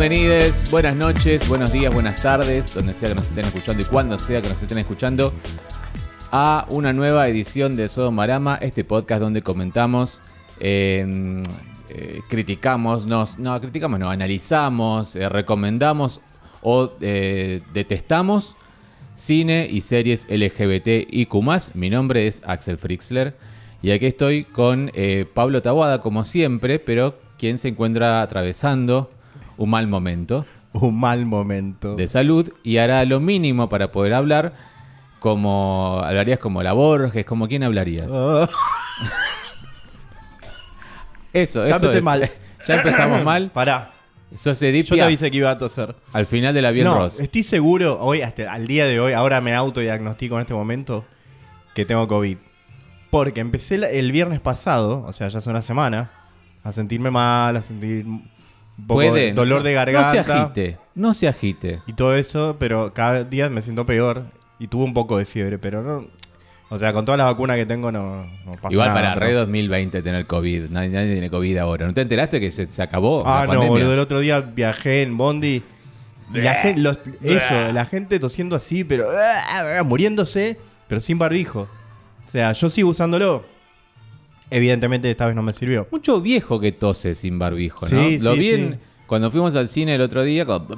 Bienvenidos, buenas noches, buenos días, buenas tardes, donde sea que nos estén escuchando y cuando sea que nos estén escuchando, a una nueva edición de Sodomarama, este podcast donde comentamos, eh, eh, criticamos, nos, no, criticamos, no, analizamos, eh, recomendamos o eh, detestamos cine y series LGBT y Mi nombre es Axel Frixler y aquí estoy con Pablo Tabuada, como siempre, pero quien se encuentra atravesando un mal momento Un mal momento. de salud y hará lo mínimo para poder hablar. Como hablarías como la Borges, como quién hablarías. Oh, Eso, Ya eso empecé es. mal. Ya empezamos mal. Pará. Sos Yo te avisé que iba a toser. al final de la Bien no, Ross. estoy seguro, hoy, hasta al día de hoy, ahora me autodiagnostico en este momento que tengo COVID. Porque empecé el viernes pasado, o sea, ya hace una semana, a sentirme mal, a sentir un poco dolor de No se garganta. agite. No se agite. y todo eso, pero cada día me siento peor. Y tuve un poco de fiebre, pero no. O sea, con toda la vacuna que tengo no, no pasa Igual nada. para pero- Red 2020 tener COVID. Nadie, nadie tiene COVID ahora. ¿No te enteraste que se, se acabó Ah, la no, boludo. El otro día viajé en Bondi. La gente, los- eso, la gente tosiendo así, pero ah, muriéndose, pero sin barbijo. O sea, yo sigo usándolo. Evidentemente esta vez no me sirvió. Mucho viejo que tose sin barbijo, ¿no? Sí, Lo sí, vi sí. en- cuando fuimos al cine el otro día. como-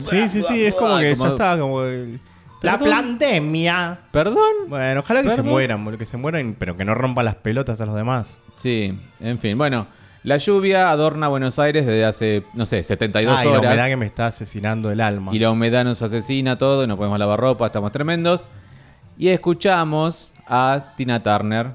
Sí, sí, sí, es como que ya está como el- la Perdón. pandemia. ¿Perdón? Bueno, ojalá que se Perdón. mueran, boludo, que se mueran, pero que no rompan las pelotas a los demás. Sí, en fin. Bueno, la lluvia adorna Buenos Aires desde hace, no sé, 72 Ay, la horas. humedad que me está asesinando el alma. Y la humedad nos asesina todo, y no podemos lavar ropa, estamos tremendos. Y escuchamos a Tina Turner,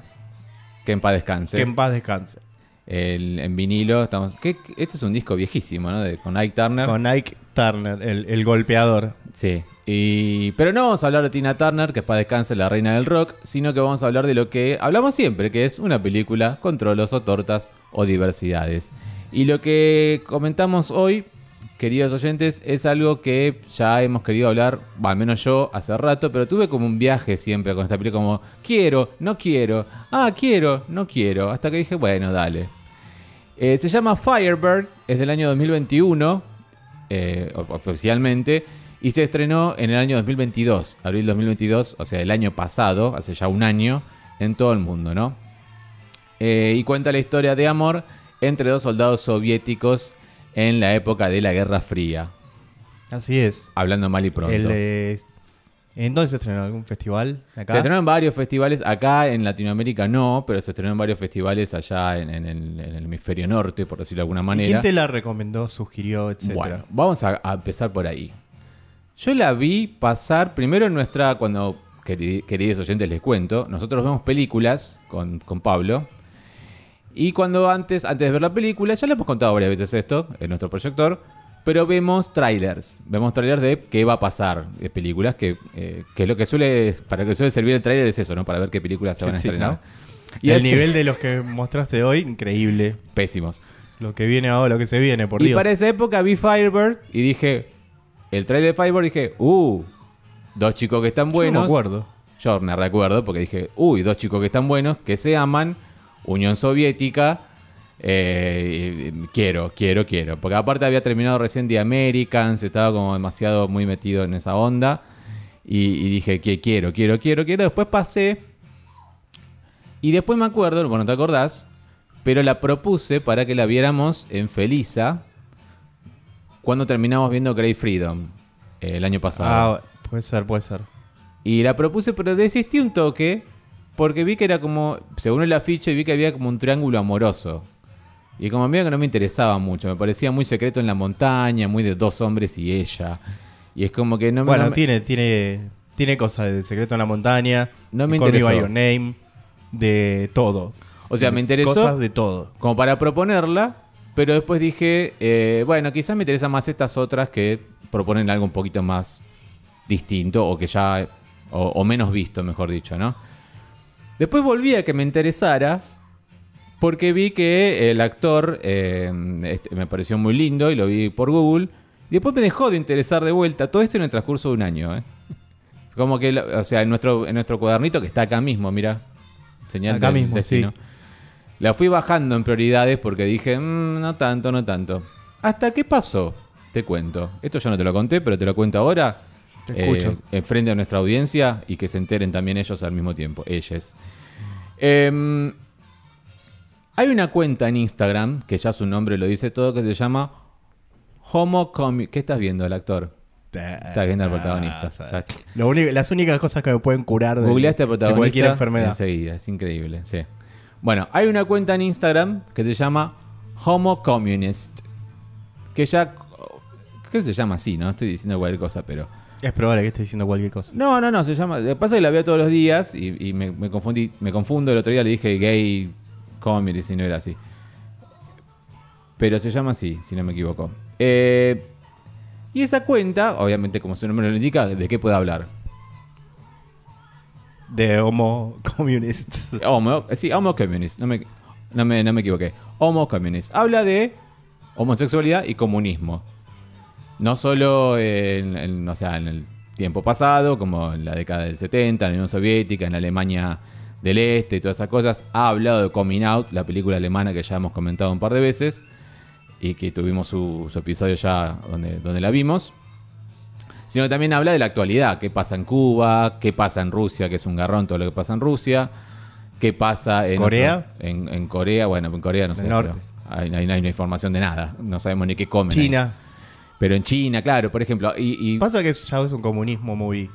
que en paz descanse. Que en paz descanse. El- en vinilo, estamos. Este es un disco viejísimo, ¿no? De, con Ike Turner. Con Ike Turner, el, el golpeador. Sí. Y, pero no vamos a hablar de Tina Turner, que es para descanse la reina del rock, sino que vamos a hablar de lo que hablamos siempre, que es una película con trolos o tortas o diversidades. Y lo que comentamos hoy, queridos oyentes, es algo que ya hemos querido hablar, al menos yo, hace rato, pero tuve como un viaje siempre con esta película, como quiero, no quiero, ah, quiero, no quiero, hasta que dije, bueno, dale. Eh, se llama Firebird, es del año 2021, eh, oficialmente, y se estrenó en el año 2022, abril 2022, o sea, el año pasado, hace ya un año, en todo el mundo, ¿no? Eh, y cuenta la historia de amor entre dos soldados soviéticos en la época de la Guerra Fría, Así es. hablando mal y pronto. El, eh, ¿En dónde se estrenó? ¿Algún festival? ¿Acá? Se estrenó en varios festivales, acá en Latinoamérica no, pero se estrenó en varios festivales allá en, en el, en el hemisferio norte, por decirlo de alguna ¿Y manera. quién te la recomendó, sugirió, etcétera? Bueno, vamos a, a empezar por ahí. Yo la vi pasar primero en nuestra, cuando, queri- queridos oyentes, les cuento, nosotros vemos películas con, con Pablo. Y cuando antes, antes de ver la película, ya le hemos contado varias veces esto en nuestro proyector, pero vemos trailers. Vemos trailers de qué va a pasar, de películas, que, eh, que es lo que suele, para lo que suele servir el trailer es eso, ¿no? Para ver qué películas se van a Sí, estrenar. ¿no? Y el así- nivel de los que mostraste hoy, increíble. Pésimos. Lo que viene ahora, lo que se viene, por y Dios. para esa época vi Firebird y dije, el trailer de Firebird dije, uh, dos chicos que están Yo buenos. no me acuerdo. Yo me recuerdo porque dije, uy, dos chicos que están buenos, que se aman, Unión Soviética, eh, quiero, quiero, quiero. Porque aparte había terminado recién The Americans, estaba como demasiado muy metido en esa onda. Y, y dije, que quiero, quiero, quiero, quiero. Después pasé. Y después me acuerdo, bueno, ¿te acordás? Pero la propuse para que la viéramos en Felisa cuando terminamos viendo Grey Freedom eh, el año pasado. Ah, puede ser, puede ser. Y la propuse, pero desistí un toque porque vi que era como, según el afiche, vi que había como un triángulo amoroso. Y como medio que no me interesaba mucho, me parecía muy secreto en la montaña, muy de dos hombres y ella. Y es como que no me... Bueno, no me- tiene, tiene, tiene cosas de Secreto en la Montaña, No me Call Me interesó. By Your Name, de todo. O sea, me interesó Cosas de todo. como para proponerla, pero después dije, eh, bueno, quizás me interesan más estas otras que proponen algo un poquito más distinto o que ya, o, o menos visto, mejor dicho, ¿no? Después volví a que me interesara porque vi que el actor eh, este, me pareció muy lindo y lo vi por Google. Y después me dejó de interesar de vuelta. Todo esto en el transcurso de un año, ¿eh? Como que, o sea, en nuestro, en nuestro cuadernito que está acá mismo, mira. Señal Acá del mismo, destino. sí. La fui bajando en prioridades porque dije, "Mm, no tanto, no tanto. ¿Hasta qué pasó? Te cuento. Esto yo no te lo conté, pero te lo cuento ahora. Te escucho. En frente a nuestra audiencia y que se enteren también ellos al mismo tiempo. Ellas. Em, hay una cuenta en Instagram, que ya su nombre lo dice todo, que se llama Homo Comi- ¿Qué estás viendo, el actor? Estás viendo al protagonista. Ya- Lo único- las únicas cosas que me pueden curar de, Googleaste al de protagonista cualquier enfermedad. enseguida, es increíble, sí. Bueno, hay una cuenta en Instagram que se llama Homo Communist. Que ya. Creo que se llama así, ¿no? Estoy diciendo cualquier cosa, pero. Es probable que esté diciendo cualquier cosa. No, no, no, se llama. Lo que pasa es que la veo todos los días y, y me, me confundí. Me confundo. El otro día le dije gay communist y no era así. Pero se llama así, si no me equivoco. Eh, y esa cuenta, obviamente, como su nombre lo indica, ¿de qué puede hablar? De Homo Communist. Homo, sí, Homo Communist, no me, no, me, no me equivoqué. Homo Communist. Habla de homosexualidad y comunismo. No solo en, en, o sea, en el tiempo pasado, como en la década del 70, en la Unión Soviética, en la Alemania del Este y todas esas cosas. Ha hablado de Coming Out, la película alemana que ya hemos comentado un par de veces y que tuvimos su, su episodio ya donde, donde la vimos. Sino que también habla de la actualidad, qué pasa en Cuba, qué pasa en Rusia, que es un garrón todo lo que pasa en Rusia, qué pasa en ¿Corea? otros- en, en Corea, bueno, en Corea no sé, norte. no hay una información de nada, no sabemos ni qué comen. ahí. Pero en China, claro, por ejemplo, y, y Pasa que ya es un comunismo muy.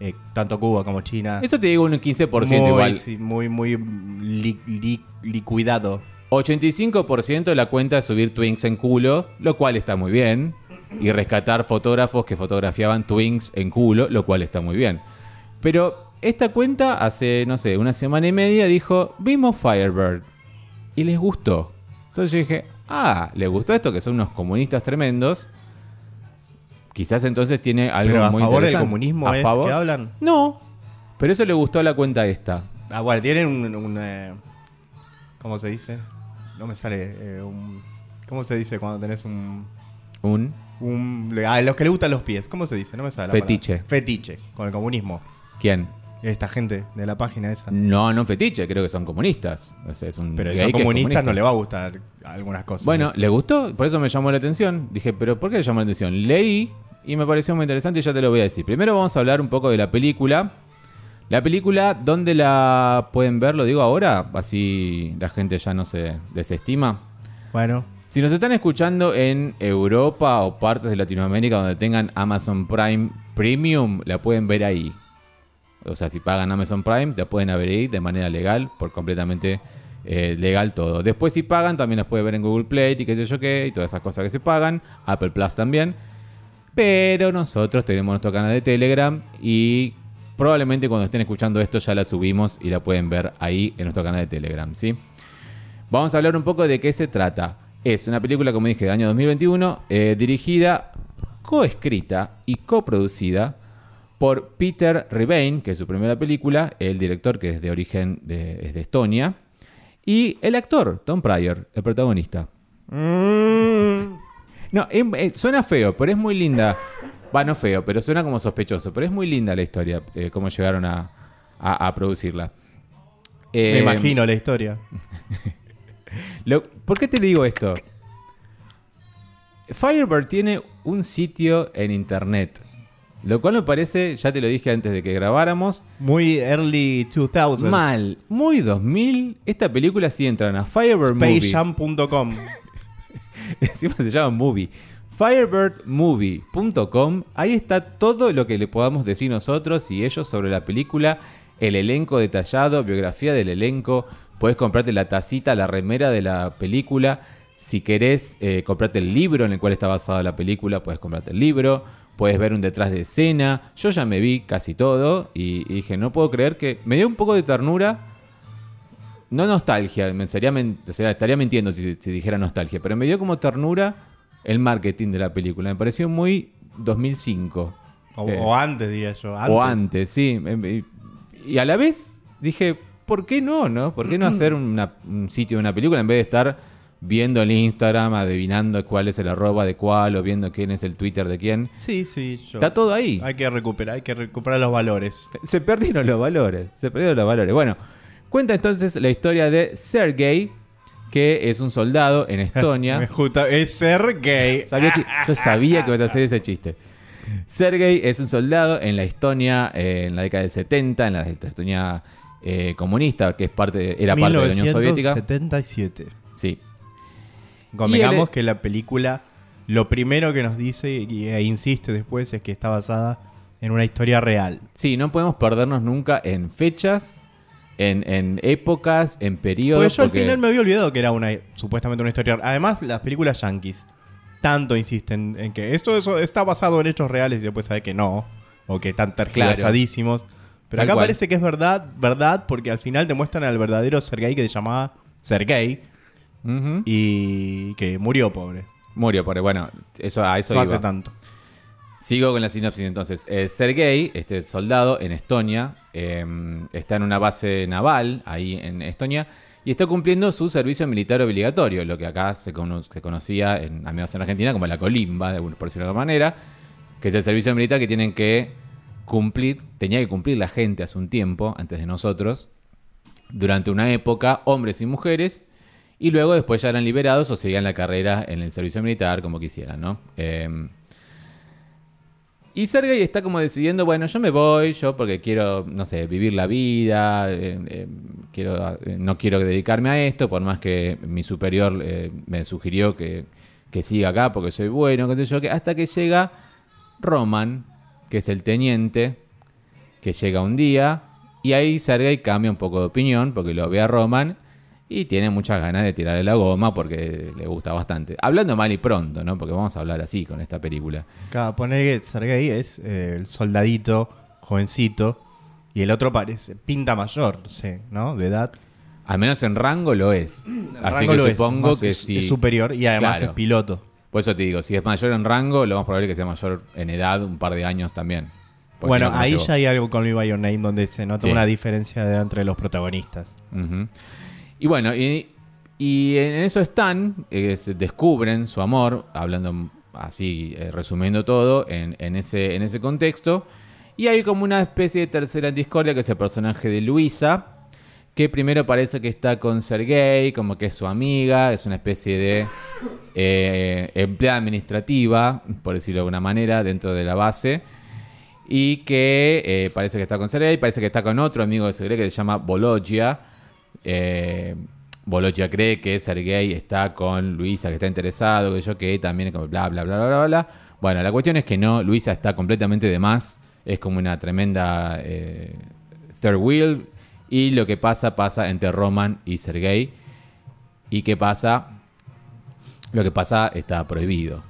eh, tanto Cuba como China. eso te digo un 15% muy, igual. sí, muy, muy li- li- liquidado. 85% de la cuenta es subir twinks en culo, lo cual está muy bien. Y rescatar fotógrafos que fotografiaban twinks en culo, lo cual está muy bien. Pero esta cuenta hace, no sé, una semana y media dijo, vimos Firebird. Y les gustó. Entonces yo dije, ah, les gustó esto, que son unos comunistas tremendos. Quizás entonces tiene algo Pero a muy favor del comunismo ¿A es favor? que hablan. No. Pero eso le gustó a la cuenta esta. Ah, bueno, tienen un. un, eh, ¿Cómo se dice? No me sale. eh, un- ¿Cómo se dice cuando tenés un. Un un a los que le gustan los pies? ¿Cómo se dice? No me sale la Fetiche. palabra. Fetiche, con el comunismo. ¿Quién? Esta gente de la página esa. No, no fetiche, creo que son comunistas. O sea, es un Pero son comunistas comunista. no le va a gustar algunas cosas. Bueno, le gustó, por eso me llamó la atención. Dije, pero ¿por qué le llamó la atención? Leí y me pareció muy interesante y ya te lo voy a decir. Primero vamos a hablar un poco de la película. La película, ¿dónde la pueden ver? Lo digo ahora, así la gente ya no se desestima. Bueno, Si nos están escuchando en Europa o partes de Latinoamérica donde tengan Amazon Prime Premium, la pueden ver ahí. O sea, si pagan Amazon Prime, la pueden ver ahí de manera legal, por completamente eh, legal todo. Después, si pagan, también las pueden ver en Google Play y qué sé yo qué, y todas esas cosas que se pagan. Apple Plus también. Pero nosotros tenemos nuestro canal de Telegram y probablemente cuando estén escuchando esto ya la subimos y la pueden ver ahí en nuestro canal de Telegram, ¿sí? Vamos a hablar un poco de qué se trata. Es una película, como dije, del año 2021, eh, dirigida, coescrita y coproducida por Peter Rebane, que es su primera película, el director que es de origen de, es de Estonia, y el actor, Tom Pryor, el protagonista. Mm, No, em- eh, suena feo, pero es muy linda. Va, no feo, pero suena como sospechoso, pero es muy linda la historia, eh, cómo llegaron a, a- a producirla. me Eh, imagino la historia. Lo- ¿Por qué te digo esto? Firebird tiene un sitio en internet. Lo cual me parece, ya te lo dije antes de que grabáramos, Muy early 2000s. mal. Muy 2000. Esta película si entran a Firebird. Spacejam.com. Encima se llama Movie. Firebirdmovie.com. Ahí está todo lo que le podamos decir nosotros y ellos sobre la película. El elenco detallado, biografía del elenco. Puedes comprarte la tacita, la remera de la película. Si querés eh, comprarte el libro en el cual está basada la película, puedes comprarte el libro. Puedes ver un detrás de escena. Yo ya me vi casi todo y, y dije, no puedo creer que me dio un poco de ternura no nostalgia, me sería men- o sea, estaría mintiendo si, si dijera nostalgia, pero me dio como ternura el marketing de la película. Me pareció muy 2005. O, Eh, o antes, diría yo. O antes, sí. Y, y a la vez dije, ¿por qué no, no? ¿Por qué no hacer una- un sitio de una película en vez de estar viendo el Instagram, adivinando cuál es el arroba de cuál o viendo quién es el Twitter de quién? Sí, sí, yo. Está todo ahí. Hay que recuperar, hay que recuperar los valores. Se perdieron los valores. Se perdieron los valores. Bueno, cuenta entonces la historia de Sergei, que es un soldado en Estonia. Es ser gay. Sabía que- yo sabía que ibas a hacer ese chiste. Sergei es un soldado en la Estonia eh, en la década del 70, en la Estonia eh, comunista, que es parte, era parte de la Unión Soviética. 1977. Sí. Convengamos él- que la película, lo primero que nos dice y, e insiste después es que está basada en una historia real. Sí, no podemos perdernos nunca en fechas, en, en épocas, en periodos. Porque yo al final me había olvidado que era una supuestamente una historia. Además, las películas yankees tanto insisten en que esto eso está basado en hechos reales y después sabe que no, o que están tergiversadísimos. Pero Tal acá cual. parece que es verdad, verdad, porque al final te muestran al verdadero Sergei que se llamaba Sergei y que murió pobre. Murió, porque bueno, eso, a eso No iba. hace tanto. Sigo con la sinopsis entonces. Eh, Sergei, este soldado en Estonia, eh, está en una base naval ahí en Estonia y está cumpliendo su servicio militar obligatorio, lo que acá se, cono- se conocía, en, al menos en Argentina, como la colimba, de, por decirlo de alguna manera, que es el servicio militar que tienen que cumplir, tenía que cumplir la gente hace un tiempo, antes de nosotros, durante una época, hombres y mujeres, y luego después ya eran liberados o seguían la carrera en el servicio militar como quisieran, ¿no? Eh, y Sergei está como decidiendo, bueno, yo me voy, yo porque quiero, no sé, vivir la vida, eh, eh, quiero, eh, no quiero dedicarme a esto, por más que mi superior me sugirió que, que siga acá porque soy bueno, qué sé yo, que hasta que llega Roman, que es el teniente, que llega un día, y ahí Sergei cambia un poco de opinión porque lo ve a Roman y tiene muchas ganas de tirarle la goma porque le gusta bastante. Hablando mal y pronto, ¿no? Porque vamos a hablar así con esta película. Acá poner que Sergei es eh, el soldadito, jovencito, y el otro parece, pinta mayor, no sé, ¿no? De edad. Al menos en rango lo es. Así Rango que lo es, supongo más que es, si. es superior y además Claro. es piloto. Por eso te digo, si es mayor en rango, lo más probable es que sea mayor en edad, un par de años también. Bueno, ahí ya hay algo con by Your Name donde se nota Sí. una diferencia de entre los protagonistas. Y bueno, y, y en eso están, eh, descubren su amor, hablando así, eh, resumiendo todo, en, en ese, en ese contexto. Y hay como una especie de tercera discordia, que es el personaje de Luisa, que primero parece que está con Sergei, como que es su amiga, es una especie de eh, empleada administrativa, por decirlo de alguna manera, dentro de la base. Y que parece que está con Sergei, parece que está con otro amigo de Sergei que se llama Bologia. Eh, cree que Sergei está con Luisa, que está interesado, que yo que también, bla, bla, bla, bla, bla. Bueno, la cuestión es que no, Luisa está completamente de más. Es como una tremenda eh, third wheel. Y lo que pasa, pasa entre Roman y Sergei. ¿Y qué pasa? Lo que pasa está prohibido,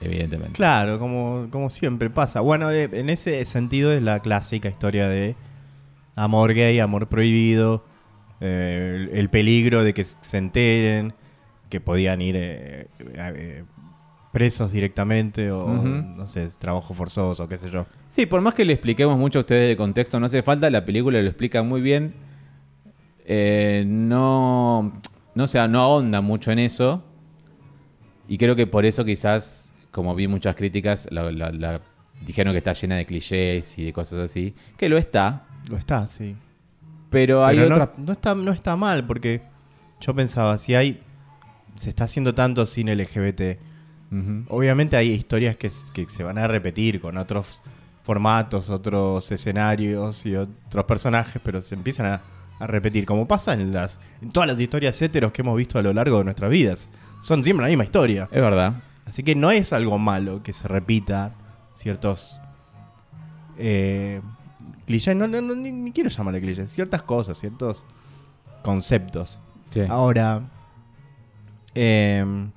evidentemente. Claro, como, como siempre pasa. Bueno, eh, en ese sentido es la clásica historia de amor gay, amor prohibido, eh, el, el peligro de que se enteren, que podían ir eh, eh, presos directamente o, no sé, trabajo forzoso, qué sé yo. Sí, por más que le expliquemos mucho a ustedes de contexto, no hace falta, la película lo explica muy bien. Eh, no, no, sea, no ahonda mucho en eso. Y creo que por eso quizás, como vi muchas críticas, la, la- la- dijeron que está llena de clichés y de cosas así. Que lo está, Lo está, sí. Pero hay Pero no, otras... no está, no está mal, porque yo pensaba, si hay. Se está haciendo tanto cine LGBT. Obviamente hay historias que, se van a repetir con otros formatos, otros escenarios y otros personajes, pero se empiezan a, a repetir, como pasa en, las, en todas las historias heteros que hemos visto a lo largo de nuestras vidas. Son siempre la misma historia. Es verdad. Así que no es algo malo que se repita ciertos eh, clichés, no, no, no, ni, ni quiero llamarle clichés, ciertas cosas, ciertos conceptos. Sí. Ahora, em,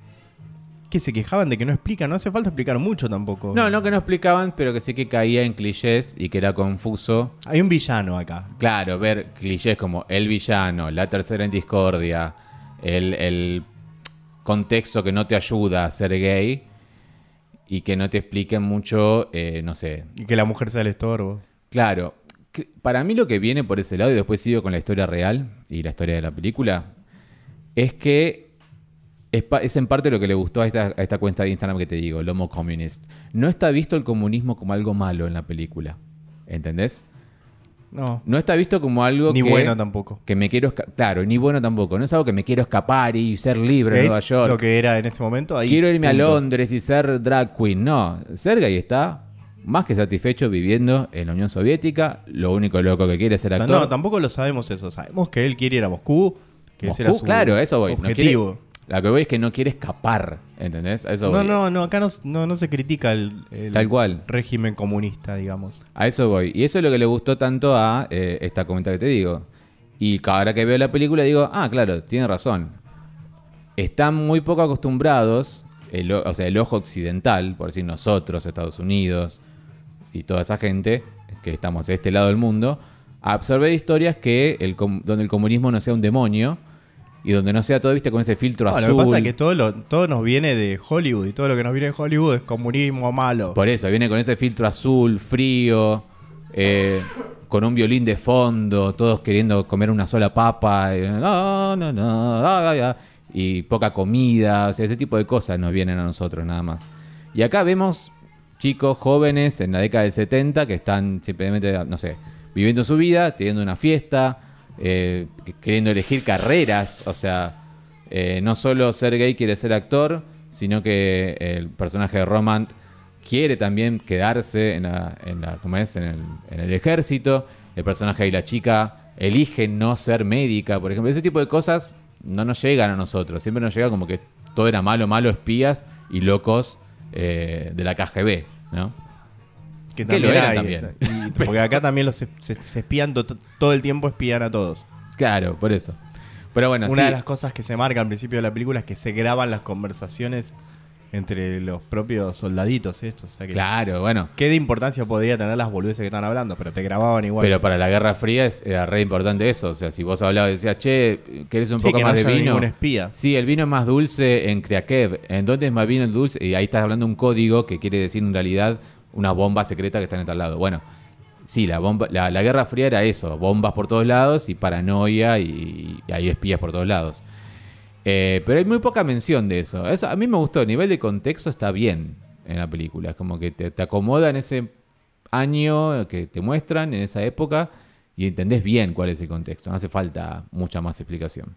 que se quejaban de que no explican, no hace falta explicar mucho tampoco. No, no que no explicaban, pero que sí que caía en clichés y que era confuso. Hay un villano acá. Claro, ver clichés como el villano, la tercera en discordia, el, el contexto que no te ayuda a ser gay y que no te expliquen mucho, eh, no sé. Y que la mujer sea el estorbo. Claro, para mí lo que viene por ese lado, y después sigo con la historia real y la historia de la película, es que es, es en parte lo que le gustó a esta, a esta cuenta de Instagram que te digo, el Homo Communist. No está visto el comunismo como algo malo en la película. ¿Entendés? No. No está visto como algo Ni que, bueno tampoco. que me quiero. Claro, ni bueno tampoco. No es algo que me quiero escapar y ser libre en Nueva York. lo que era en ese momento. Ahí, quiero irme a punto. Londres y ser drag queen. No, Sergei está más que satisfecho viviendo en la Unión Soviética. Lo único loco que quiere es ser actor. No, tampoco lo sabemos eso. Sabemos que él quiere ir a Moscú. Que ese era Moscú, su claro, eso voy. No objetivo. quiere- la que voy es que no quiere escapar, ¿entendés? A eso No, voy. no, no, acá no, no, no se critica el, el Tal cual. régimen comunista, digamos. A eso voy. Y eso es lo que le gustó tanto a eh, esta comenta que te digo. Y ahora que veo la película digo, ah, claro, tiene razón. Están muy poco acostumbrados, el, o sea, el ojo occidental, por decir nosotros, Estados Unidos y toda esa gente que estamos de este lado del mundo, a absorber historias que el, donde el comunismo no sea un demonio y donde no sea todo, viste, con ese filtro No, azul. lo que pasa es que todo, lo, todo nos viene de Hollywood y todo lo que nos viene de Hollywood es comunismo malo. Por eso, viene con ese filtro azul, frío, eh, con un violín de fondo, todos queriendo comer una sola papa, no, no, no, ah, y poca comida, o sea, ese tipo de cosas nos vienen a nosotros nada más. Y acá vemos chicos jóvenes en la década del 70 que están simplemente, no sé, viviendo su vida, teniendo una fiesta, eh, queriendo elegir carreras, o sea, eh, no solo ser gay quiere ser actor, sino que el personaje de Roman quiere también quedarse en, la, en, la- ¿cómo es? En, el, en el ejército. El personaje de la chica elige no ser médica, por ejemplo. Ese tipo de cosas no nos llegan a nosotros. Siempre nos llega como que todo era malo, malo, espías y locos eh, de la KGB, ¿no? Que lo también eran hay, también. y- porque acá también los se, se- se espían to- todo el tiempo, espían a todos. Claro, por eso. Pero bueno, Una sí. de las cosas que se marca al principio de la película es que se graban las conversaciones entre los propios soldaditos estos. O sea que, Claro, bueno. ¿Qué de importancia podría tener las boludeces que están hablando? Pero te grababan igual. Pero para la Guerra Fría es- era re importante eso. O sea, si vos hablabas y decías, che, ¿querés un Sí, poco que no más de haya vino? ningún espía. Sí, el vino es más dulce en Kriakev. ¿En dónde es más vino el dulce? Y ahí estás hablando un código que quiere decir en realidad una bomba secreta que está en tal lado. Bueno, sí, la, bomba, la, la Guerra Fría era eso. Bombas por todos lados y paranoia y, y hay espías por todos lados. Eh, pero hay muy poca mención de eso. Eso A mí me gustó. El nivel de contexto está bien en la película. Es como que te, te acomoda en ese año que te muestran, en esa época, y entendés bien cuál es el contexto. No hace falta mucha más explicación.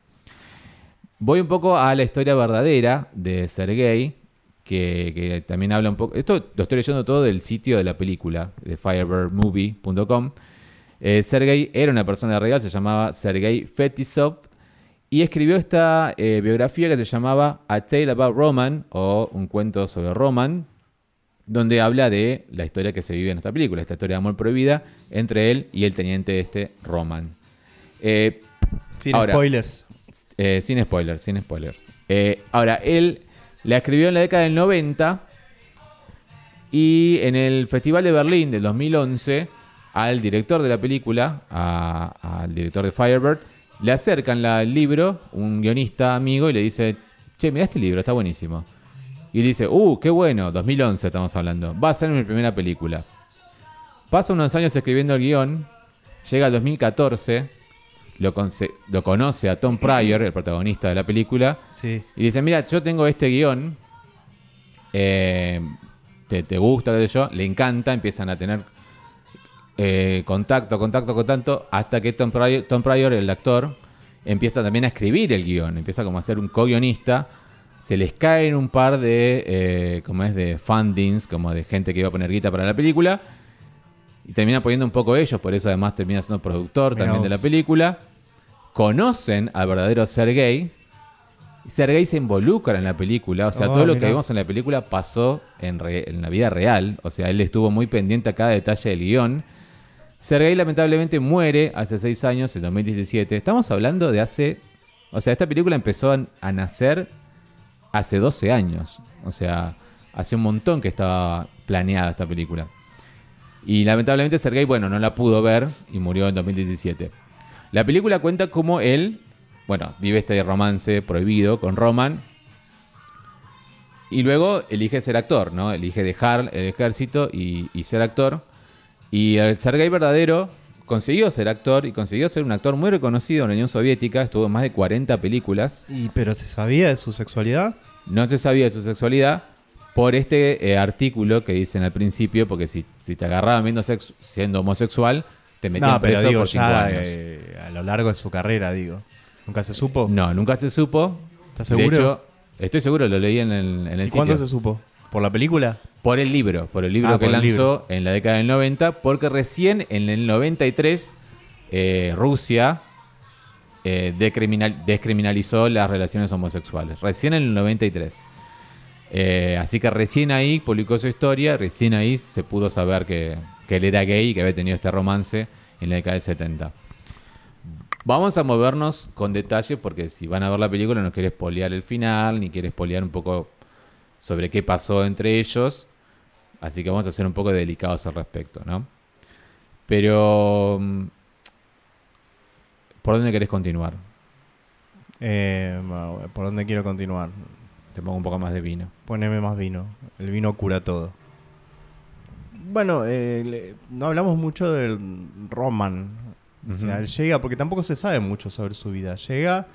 Voy un poco a la historia verdadera de Sergei, que, que también habla un poco. Esto lo estoy leyendo todo del sitio de la película, de firebirdmovie.com. Eh, Sergei era una persona real, se llamaba Sergei Fetisov, y escribió esta eh, biografía que se llamaba A Tale About Roman, o Un cuento sobre Roman, donde habla de la historia que se vive en esta película, esta historia de amor prohibida entre él y el teniente este Roman. Eh, Sin ahora, spoilers. eh, sin spoilers, sin spoilers. Eh, ahora, él la escribió en la década del 90 y en el Festival de Berlín del 2011 al director de la película, a- al director de Firebird, le acercan la- el libro, un guionista amigo, y le dice, che, mira este libro, está buenísimo. Y dice, uh, qué bueno, 2011 estamos hablando, va a ser mi primera película. Pasa unos años escribiendo el guion, llega al 2014, lo, conoce a Tom Pryor, el protagonista de la película, Sí. y dice, mira, yo tengo este guion, eh, te, te gusta, yo, le encanta, empiezan a tener eh, contacto, contacto, contacto, hasta que Tom Pryor, Tom Pryor, el actor, empieza también a escribir el guion, empieza como a ser un co-guionista, se les caen un par de, eh, como es, de fundings, como de gente que iba a poner guita para la película, y termina poniendo un poco ellos, por eso además termina siendo productor Mirá también de la película. Conocen al verdadero Sergei. Sergei se involucra en la película. O sea, Oh, todo lo que vimos en la película pasó en, re- en la vida real. O sea, él estuvo muy pendiente a cada detalle del guion. Sergei lamentablemente muere hace seis años, en 2017. Estamos hablando de hace... O sea, esta película empezó a, nacer hace 12 años. O sea, hace un montón que estaba planeada esta película. Y lamentablemente Sergei, bueno, no la pudo ver y murió en 2017. La película cuenta cómo él, bueno, vive este romance prohibido con Roman. Y luego elige ser actor, ¿no? Elige dejar el ejército y ser actor. Y el Sergei verdadero consiguió ser actor y consiguió ser un actor muy reconocido en la Unión Soviética. Estuvo en más de 40 películas. ¿Y, ¿Pero se sabía de su sexualidad? No se sabía de su sexualidad por este eh, artículo que dicen al principio, porque si, si te agarraban viendo siendo homosexual, te metían No, pero preso digo, por cinco ya años. eh, a lo largo de su carrera, digo. ¿Nunca se supo? No, nunca se supo. ¿Estás De seguro? hecho, estoy seguro, lo leí en el, en el ¿Y sitio. cuándo se supo? ¿Por la película? Por el libro, por el libro Ah, que lanzó en la década del 90, porque recién en el 93 eh, Rusia eh, decriminal- descriminalizó las relaciones homosexuales. Recién en el 93. Eh, así que recién ahí publicó su historia, recién ahí se pudo saber que, que él era gay y que había tenido este romance en la década del 70. Vamos a movernos con detalle porque si van a ver la película no quiere spoilear el final, ni quiere spoilear un poco sobre qué pasó entre ellos. Así que vamos a ser un poco delicados al respecto, ¿no? Pero... mm, ¿Por dónde querés continuar? Eh, ¿Por dónde quiero continuar? Te pongo un poco más de vino. Poneme más vino. El vino cura todo. Bueno, eh, le- no hablamos mucho del Roman. O sea, él llega, porque tampoco se sabe mucho sobre su vida. Llega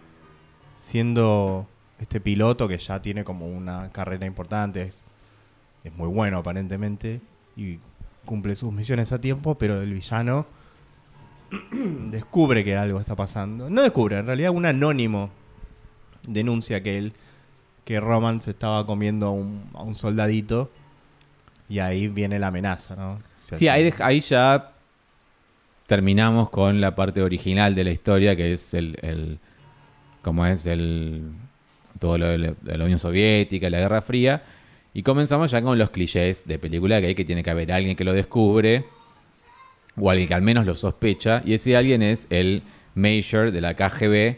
siendo este piloto que ya tiene como una carrera importante. Es, es muy bueno aparentemente. Y cumple sus misiones a tiempo, pero el villano descubre que algo está pasando. No descubre, en realidad un anónimo denuncia que él, que Roman se estaba comiendo a un, a un soldadito. Y ahí viene la amenaza, ¿no? Se Sí, ahí, ahí ya terminamos con la parte original de la historia, que es el, el como es el todo lo de la, Unión Soviética, la Guerra Fría, y comenzamos ya con los clichés de película que hay que tiene que haber alguien que lo descubre o alguien que al menos lo sospecha, y ese alguien es el Major de la KGB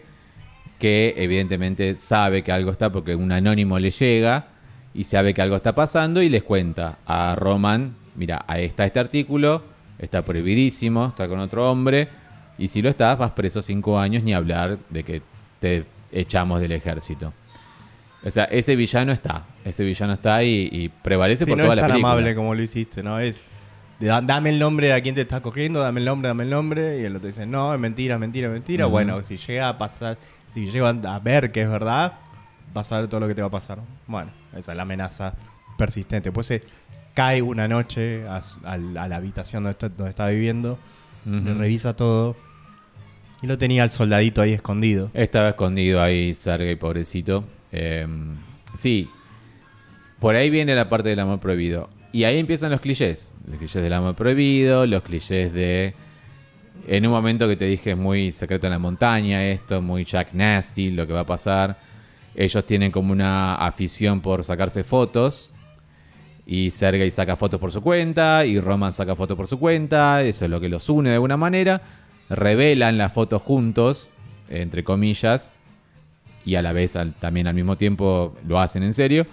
que evidentemente sabe que algo está porque un anónimo le llega y sabe que algo está pasando y les cuenta a Roman, mira, ahí está este artículo, está prohibidísimo estar con otro hombre y si lo estás vas preso cinco años ni hablar de que te echamos del ejército. O sea, ese villano está, ese villano está y, y prevalece Sí, por no toda es la tan película. amable como lo hiciste, ¿no? Es de, "Da- dame el nombre de a quién te estás cogiendo, dame el nombre, dame el nombre. Y el otro dice, no, es mentira, es mentira, es mentira. Bueno, si llega a pasar, si llega a ver que es verdad, vas a ver todo lo que te va a pasar. Bueno, esa es la amenaza persistente. Pues se cae una noche a, la habitación donde está, donde está viviendo, le revisa todo. Y lo tenía el soldadito ahí escondido. Estaba escondido ahí, Sergei, pobrecito. Eh, sí, por ahí viene la parte del amor prohibido. Y ahí empiezan los clichés. Los clichés del amor prohibido, los clichés de... En un momento que te dije es muy secreto en la montaña esto, muy Jack Nasty, lo que va a pasar. Ellos tienen como una afición por sacarse fotos. Y Sergei saca fotos por su cuenta, y Roman saca fotos por su cuenta. Eso es lo que los une de alguna manera. Revelan las fotos juntos, entre comillas, y a la vez al- también al mismo tiempo lo hacen en serio.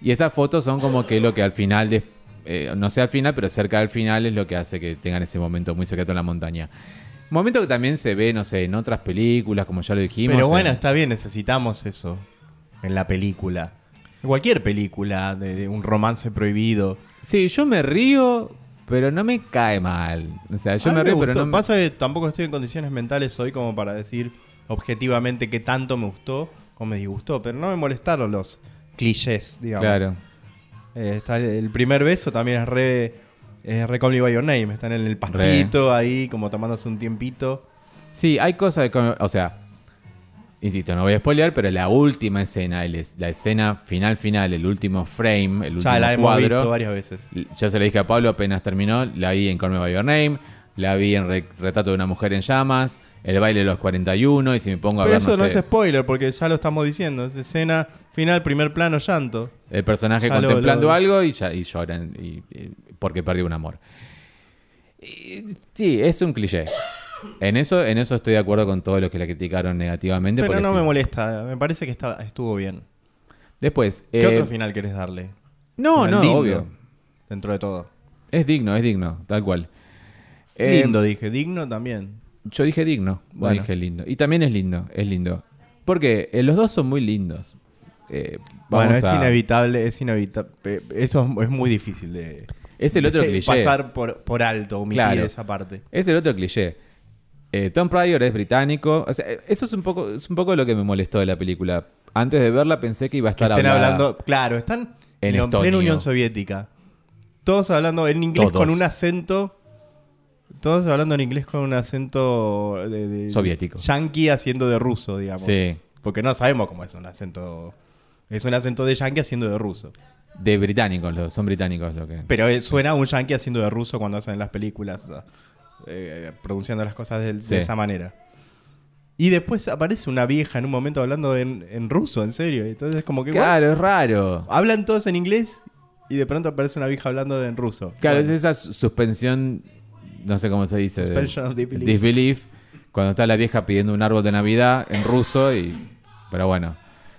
Y esas fotos son como que lo que al final, de- eh, no sé al final, pero cerca del final es lo que hace que tengan ese momento muy secreto en la montaña. Momento que también se ve, no sé, en otras películas, como ya lo dijimos. Pero bueno, en- está bien, necesitamos eso en la película. En cualquier película de, de un romance prohibido. Sí, yo me río, pero no me cae mal. O sea, yo me río, pero no me... Pasa que tampoco estoy en condiciones mentales hoy como para decir objetivamente qué tanto me gustó o me disgustó, pero no me molestaron los clichés, digamos. Claro. Eh, está el, primer beso también es re, es re Call Me By Your Name. Están en el pastito ahí, como tomándose un tiempito. Sí, hay cosas de... O sea, insisto, no voy a spoilear, pero la última escena, el la escena final final, el último frame, el último Ya la hemos cuadro... visto varias veces. Yo se lo dije a Pablo apenas terminó, la vi en Call Me By Your Name, la vi en Re- Retrato de una mujer en llamas, El baile de los 41 y si me pongo a Pero eso no sé, es spoiler porque ya lo estamos diciendo. Es escena final, primer plano, llanto. el personaje Ya contemplando lo- algo y, ya, y lloran y- y- porque perdió un amor. Sí, es un cliché. En eso, en eso estoy de acuerdo con todos los que la criticaron negativamente. Pero no sí. me molesta. Me parece que está, estuvo bien. Después, ¿Qué eh, otro final querés darle? no, no, lindo, obvio. Dentro de todo. Es digno, es digno, tal cual. Eh, Lindo, dije. Digno también. Yo dije digno, Bueno. dije lindo. Y también es lindo, es lindo. Porque eh, los dos son muy lindos. Eh, Bueno, es a- inevitable, es inevitable. Eso es, muy difícil de, Es el otro cliché. pasar por, por alto, omitir Claro. esa parte. Es el otro cliché. Eh, Tom Pryor es británico. O sea, eso es un poco, es un poco lo que me molestó de la película. Antes de verla pensé que iba a Que estar estén hablada- hablando, claro, están en en, Unión Soviética. Todos hablando en inglés Todos. con un acento todos hablando en inglés con un acento de, de- Soviético. Yankee haciendo de ruso, digamos. Sí. Porque no sabemos cómo es un acento. Es un acento de yankee haciendo de ruso. De británicos, los- son británicos lo que. Pero eh, suena un yankee haciendo de ruso cuando hacen las películas, eh, pronunciando las cosas Sí. de esa manera. Y después aparece una vieja en un momento hablando en, en ruso, en serio. Entonces, como que. Claro, es raro. Hablan todos en inglés y de pronto aparece una vieja hablando en ruso. Claro, Bueno, es esa su- suspensión, no sé cómo se dice. Suspension of disbelief. disbelief, Cuando está la vieja pidiendo un árbol de Navidad en ruso y... Pero bueno.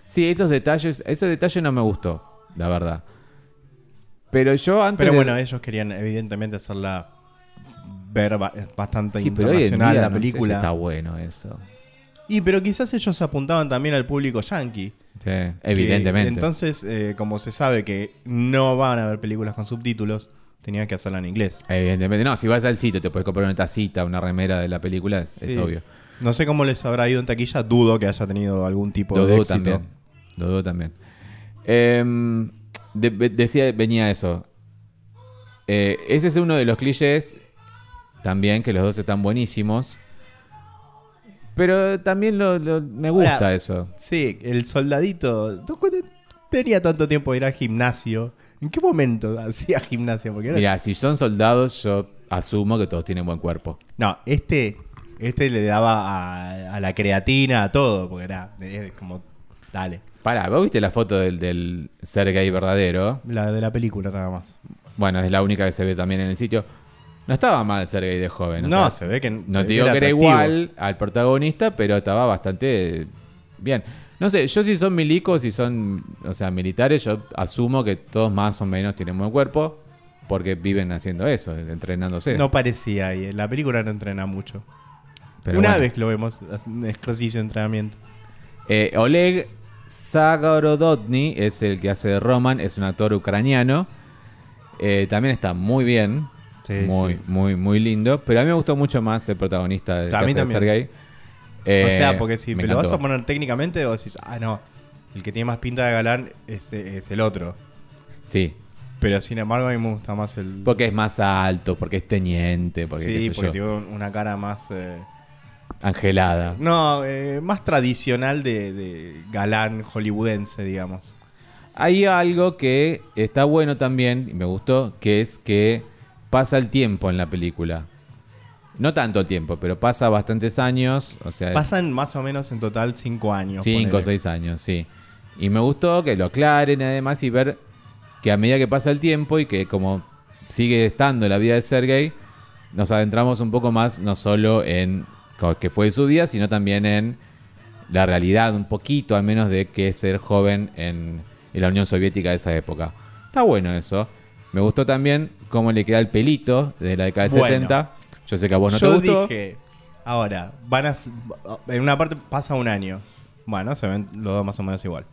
Sí, esos detalles, ese detalle no me gustó, la verdad. Pero yo antes... Pero de- bueno, ellos querían evidentemente hacerla ver ba- bastante sí, internacional la no sé si película. está bueno eso. Y pero quizás ellos apuntaban también al público yankee. Sí, que evidentemente. entonces, eh, como se sabe que no van a haber películas con subtítulos, tenían que hacerla en inglés. Evidentemente. No, si vas al sitio te puedes comprar una tacita, una remera de la película, es, obvio. No sé cómo les habrá ido en taquilla, dudo que haya tenido algún tipo Lo de dudo éxito. también. Lo dudo también. Em, de- decía, venía eso. Eh, ese es uno de los clichés también, que los dos están buenísimos. Pero también lo- lo- me gusta Ahora, eso. Sí, el soldadito. ¿tú cuándo tenía tanto tiempo de ir al gimnasio? ¿En qué momento hacía? Porque era- Mira, si son soldados, yo asumo que todos tienen buen cuerpo. No, este, este le daba a, a la creatina, a todo, porque era es como. Dale. Pará, ¿vos viste la foto del, del Sergei verdadero? La de la película nada más. Bueno, es la única que se ve también en el sitio. No estaba mal Sergei de joven. o no, sea, se ve que. No ve digo que era atractivo. igual al protagonista, pero estaba bastante bien. No sé, yo si son milicos, si son, o sea, militares, yo asumo que todos más o menos tienen buen cuerpo, porque viven haciendo eso, entrenándose. No parecía en la película no entrena mucho. Pero Una bueno. vez lo vemos, un ejercicio de entrenamiento. Eh, Oleg Zagorodotny es el que hace de Roman, es un actor ucraniano. Eh, también está muy bien, Sí, muy, sí. muy, muy lindo. Pero a mí me gustó mucho más el protagonista de, que Sergei. o Eh, sea, porque si me lo vas a poner técnicamente, vos decís, ah, no, el que tiene más pinta de galán es, es el otro. Sí, Pero sin embargo, a mí me gusta más el. porque es más alto, porque es teniente, porque qué sí, sé porque yo, tiene una cara más. eh, angelada. no, eh, más tradicional de, de galán hollywoodense, digamos. Hay algo que está bueno también, y me gustó, que es que pasa el tiempo en la película. No tanto el tiempo, pero pasa bastantes años, o sea, Pasan más o menos en total cinco años. cinco o seis años, sí. Y me gustó que lo aclaren además y ver que a medida que pasa el tiempo y que como sigue estando la vida de Sergei, nos adentramos un poco más no solo en que fue su vida, sino también en la realidad, un poquito al menos de que es ser joven en, en la Unión Soviética de esa época. Está bueno eso. Me gustó también cómo le queda el pelito de la década del Bueno. 70. Yo sé que a vos no Yo te gustó. dije, ahora, van a. En una parte pasa un año. Bueno, se ven los dos más o menos igual.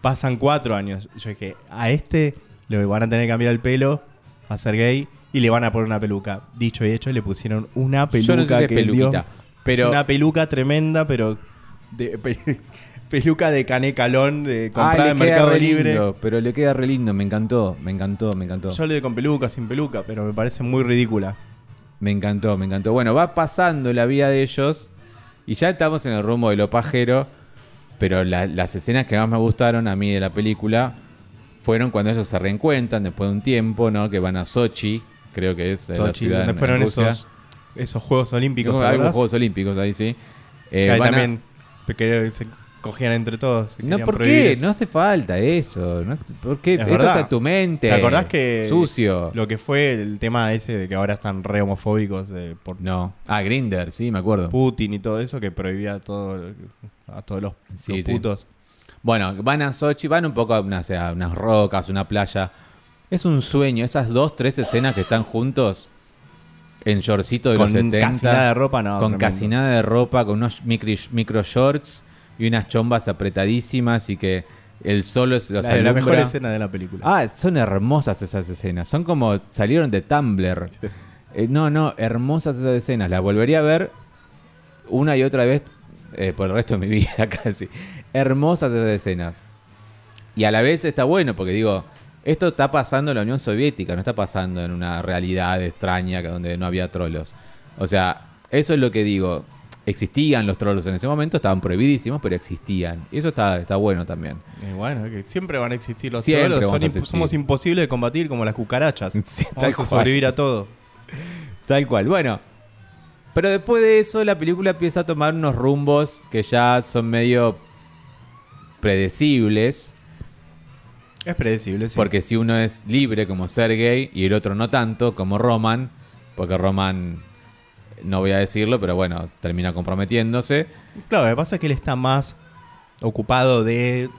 Pasan cuatro años. Yo dije, a este le van a tener que cambiar el pelo, a ser gay, y le van a poner una peluca. Dicho y hecho, le pusieron una peluca. Yo no sé si es que peluquita, pero- Es una peluca tremenda, pero. De, pe- peluca de cané calón, de Ah, comprada le en Mercado re Libre. lindo, pero le queda re lindo, me encantó, me encantó, me encantó. Yo le doy con peluca, sin peluca, pero me parece muy ridícula. Me encantó, me encantó. Bueno, va pasando la vida de ellos y ya estamos en el rumbo de lo pajero, pero la- las escenas que más me gustaron a mí de la película fueron cuando ellos se reencuentran después de un tiempo, ¿no? Que van a Sochi, creo que es eh, la Sochi, ciudad donde en- fueron Rusia. esos, esos Juegos Olímpicos, Tengo ¿te algunos? Juegos Olímpicos ahí, sí. Eh, Que ahí van a- también que se cogían entre todos. No, ¿por qué? eso. No hace falta eso. ¿no? ¿Por qué? Es Esto verdad. está en tu mente. ¿Te acordás que Sucio. lo que fue el tema ese de que ahora están re homofóbicos eh, por No. Ah, Grinder, sí, me acuerdo. Putin y todo eso que prohibía a, todo, a todos los, Sí, los sí. putos? Bueno, van a Sochi, van un poco a unas, a unas rocas, una playa. Es un sueño, esas dos, tres escenas que están juntos en shortcito de Con los 70. casi nada de ropa, no. con tremendo. casi nada de ropa, con unos micro, micro shorts y unas chombas apretadísimas y que el sol es los La, la mejor escena de la película. Ah, son hermosas esas escenas. Son como salieron de Tumblr. Eh, no, no, hermosas esas escenas. Las volvería a ver una y otra vez eh, por el resto de mi vida casi. Hermosas esas escenas. Y a la vez está bueno porque digo, esto está pasando en la Unión Soviética, no está pasando en una realidad extraña donde no había trolos. O sea, eso es lo que digo. Existían los trolos en ese momento, estaban prohibidísimos, pero existían. Y eso está, está bueno también. Y bueno, que siempre van a existir los Siempre trolos. son imp- somos imposibles de combatir como las cucarachas. Sí, Vamos a sobrevivir a todo. Tal cual. Bueno, pero después de eso la película empieza a tomar unos rumbos que ya son medio predecibles. Es predecible, sí. Porque si uno es libre como Sergey y el otro no tanto como Roman, porque Roman, no voy a decirlo, pero bueno, termina comprometiéndose. Claro, lo que pasa es que él está más ocupado de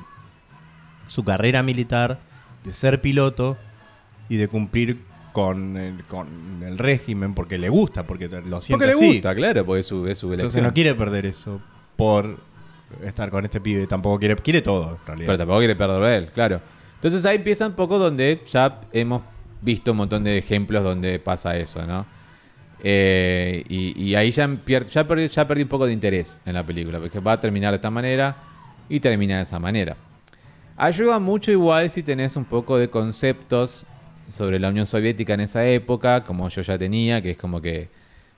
su carrera militar, de ser piloto y de cumplir con el, con el régimen porque le gusta, porque lo siente Porque le así. gusta, claro, porque es su, es su Entonces no quiere perder eso por estar con este pibe. Tampoco quiere, quiere todo, en realidad. Pero tampoco quiere perderlo él, claro. Entonces ahí empieza un poco donde ya hemos visto un montón de ejemplos donde pasa eso, ¿no? Eh, y, ahí ya, perdí, ya perdí un poco de interés en la película, porque va a terminar de esta manera y termina de esa manera. Ayuda mucho igual si tenés un poco de conceptos sobre la Unión Soviética en esa época, como yo ya tenía, que es como que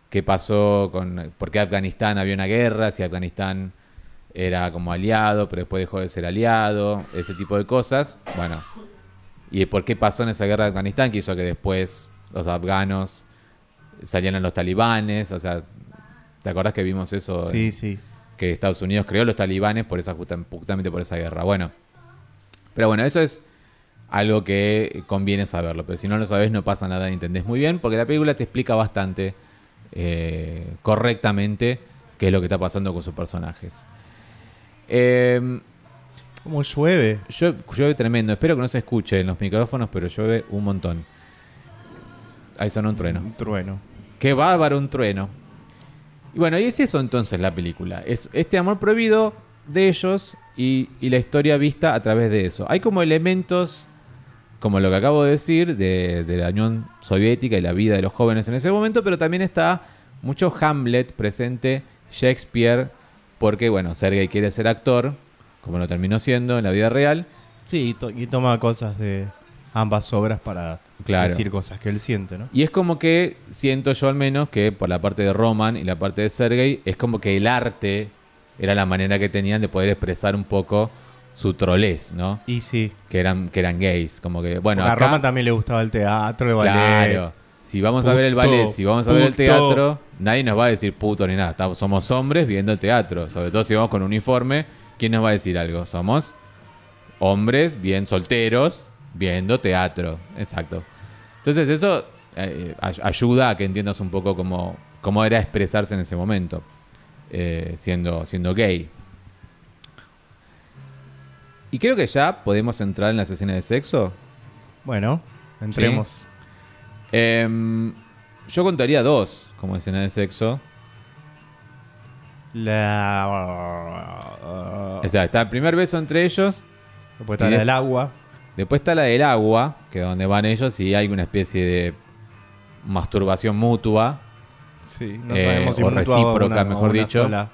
qué pasó con por qué Afganistán había una guerra, si Afganistán era como aliado, pero después dejó de ser aliado, ese tipo de cosas. Bueno, y por qué pasó en esa guerra de Afganistán, que hizo que después los afganos salieran los talibanes, o sea, ¿te acordás que vimos eso? Sí, sí. que Estados Unidos creó los talibanes por esa justa- justamente por esa guerra. Bueno, pero bueno, eso es algo que conviene saberlo, pero si no lo sabes no pasa nada, entendés muy bien, porque la película te explica bastante eh, correctamente qué es lo que está pasando con sus personajes. Eh, Como llueve. llueve, llueve tremendo, espero que no se escuche en los micrófonos, pero llueve un montón. Ahí sonó un trueno. Un trueno. Qué bárbaro un trueno. Y bueno, y es eso entonces la película. Es este amor prohibido de ellos y, y la historia vista a través de eso. Hay como elementos, como lo que acabo de decir, de, de la Unión Soviética y la vida de los jóvenes en ese momento, pero también está mucho Hamlet presente, Shakespeare, porque bueno, Sergei quiere ser actor, como lo terminó siendo en la vida real. Sí, y, to- y toma cosas de ambas obras para Claro. decir cosas que él siente, ¿no? Y es como que siento yo al menos que por la parte de Roman y la parte de Sergei, es como que el arte era la manera que tenían de poder expresar un poco su trolez, ¿no? Y sí. Que eran, que eran gays. Como que, bueno, a acá, Roma también le gustaba el teatro, el ballet. claro. Si vamos a ver el ballet, si vamos a ver el teatro, nadie nos va a decir puto ni nada. Somos hombres viendo el teatro. Sobre todo si vamos con uniforme, ¿quién nos va a decir algo? Somos hombres bien solteros viendo teatro. Exacto. Entonces eso eh, ay- ayuda a que entiendas un poco cómo, cómo era expresarse en ese momento, eh, siendo, siendo gay. Y creo que ya podemos entrar en las escenas de sexo. Bueno, entremos. Em, yo contaría dos como escena de sexo. La. O sea, está el primer beso entre ellos, Después está la de- del agua. Después está la del agua, que es donde van ellos y hay una especie de masturbación mutua. Sí, no Eh, sabemos si o recíproca, una- mejor dicho. sola.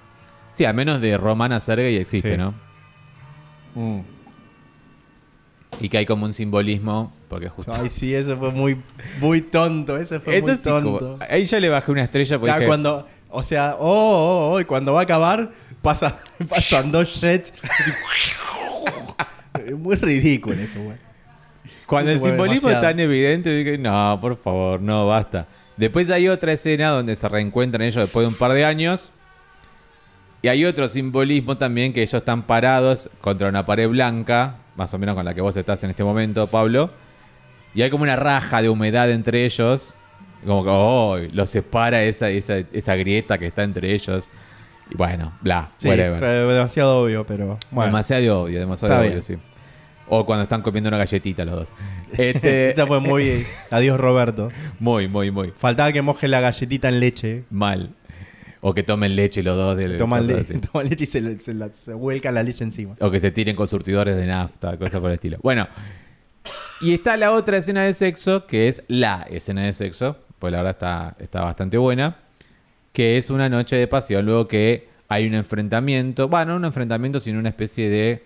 Sí, a menos de Romana Sergei existe, Sí. ¿no? Y que hay como un simbolismo, porque justo... Ay, sí, ese fue muy, muy tonto. Ese fue Eso muy sí, como- tonto. ahí ya le bajé una estrella porque Claro, cuando, o sea, oh, oh, oh, y cuando va a acabar, pasa, pasan dos jets. Es muy ridículo eso, güey. Cuando el simbolismo es tan evidente, dije, no, por favor, no, basta. Después hay otra escena donde se reencuentran ellos después de un par de años. Y hay otro simbolismo también que ellos están parados contra una pared blanca, más o menos con la que vos estás en este momento, Pablo. Y hay como una raja de humedad entre ellos. Como que, oh, los separa esa, esa, esa grieta que está entre ellos. Y bueno, bla, Sí, whatever. demasiado obvio, pero bueno. Demasiado obvio, demasiado Está obvio, bien. sí. O cuando están comiendo una galletita los dos. Este, Esa fue muy. Adiós, Roberto. muy, muy, muy Faltaba que moje la galletita en leche. mal. O que tomen leche los dos. De Toman, le- así. toman leche y se, se la- se vuelca la leche encima. O que se tiren con surtidores de nafta, cosas por el estilo. Bueno, y está la otra escena de sexo, que es la escena de sexo, pues la verdad está, está bastante buena, que es una noche de pasión, luego que hay un enfrentamiento, bueno, no un enfrentamiento, sino una especie de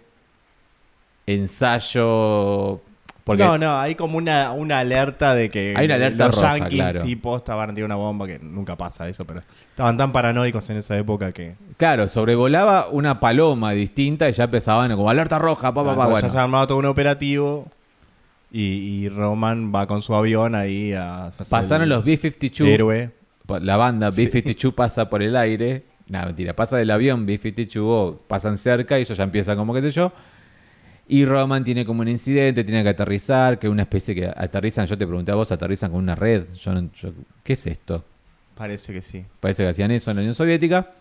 ensayo Porque No, no, hay como una, una alerta de que Hay una alerta los roja, yankees claro. sí posta van a tirar una bomba, que nunca pasa eso, pero estaban tan paranoicos en esa época que Claro, sobrevolaba una paloma distinta y ya empezaban como alerta roja, pa, pa, pa, bueno. ya se ha armado todo un operativo y, y Roman va con su avión ahí a Pasaron el los B-52, héroe. la banda Sí. B-52 pasa por el aire, no, mentira, pasa del avión B-52, o pasan cerca y ellos ya empiezan como que sé yo. Y Roman tiene como un incidente, tiene que aterrizar, que es una especie que aterrizan, yo te pregunté a vos, aterrizan con una red. Yo no- yo- ¿Qué es esto? Parece que sí. Parece que hacían eso en la Unión Soviética.